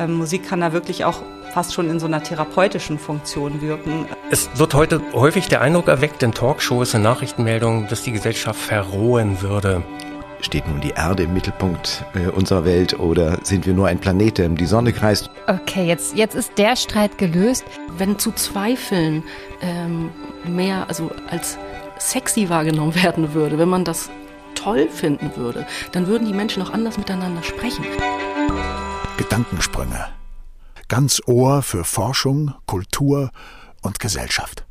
Ähm, Musik kann da wirklich auch fast schon in so einer therapeutischen Funktion wirken. Es wird heute häufig der Eindruck erweckt in Talkshows, in Nachrichtenmeldungen, dass die Gesellschaft verrohen würde. Steht nun die Erde im Mittelpunkt äh, unserer Welt oder sind wir nur ein Planet, der um die Sonne kreist? Okay, jetzt, jetzt ist der Streit gelöst. Wenn zu zweifeln ähm, mehr also als sexy wahrgenommen werden würde, wenn man das toll finden würde, dann würden die Menschen auch anders miteinander sprechen. Gedankensprünge. Ganz Ohr für Forschung, Kultur und Gesellschaft.